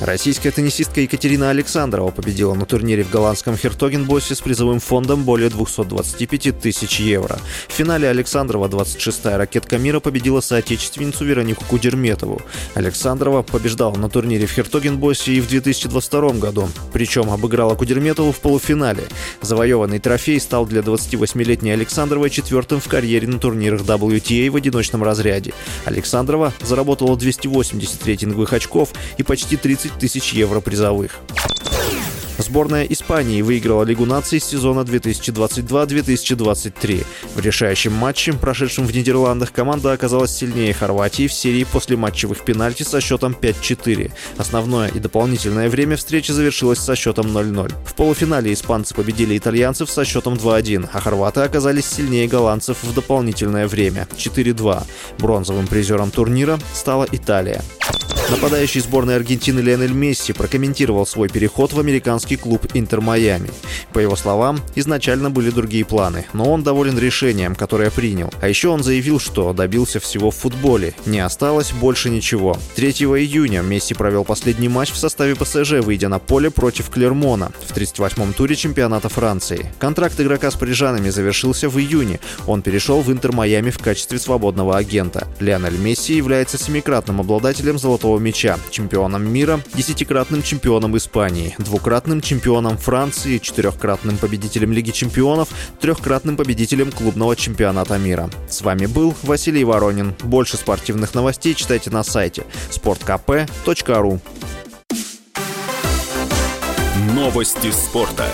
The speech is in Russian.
Российская теннисистка Екатерина Александрова победила на турнире в голландском Хертогенбоссе с призовым фондом более 225 тысяч евро. В финале Александрова, 26-я ракетка мира, победила соотечественницу Веронику Кудерметову. Александрова побеждала на турнире в Хертогенбоссе и в 2022 году, причем обыграла Кудерметову в полуфинале. Завоеванный трофей стал для 28-летней Александровой четвертым в карьере на турнирах WTA в одиночном разряде. Александрова заработала 280 рейтинговых очков и почти 30 тысяч евро призовых. Сборная Испании выиграла Лигу наций сезона 2022-2023. В решающем матче, прошедшем в Нидерландах, команда оказалась сильнее Хорватии в серии после матчевых пенальти со счетом 5-4. Основное и дополнительное время встречи завершилось со счетом 0-0. В полуфинале испанцы победили итальянцев со счетом 2-1, а хорваты оказались сильнее голландцев в дополнительное время 4-2. Бронзовым призером турнира стала Италия. Нападающий сборной Аргентины Лионель Месси прокомментировал свой переход в американский клуб Интер Майами. По его словам, изначально были другие планы, но он доволен решением, которое принял. А еще он заявил, что добился всего в футболе, не осталось больше ничего. 3 июня Месси провел последний матч в составе ПСЖ, выйдя на поле против Клермона в 38-м туре чемпионата Франции. Контракт игрока с парижанами завершился в июне. Он перешел в Интер Майами в качестве свободного агента. Лионель Месси является семикратным обладателем золотого мяча, чемпионом мира, десятикратным чемпионом Испании, двукратным чемпионом Франции, четырехкратным победителем Лиги чемпионов, трехкратным победителем клубного чемпионата мира. С вами был Василий Воронин. Больше спортивных новостей читайте на сайте sportkp.ru Новости спорта.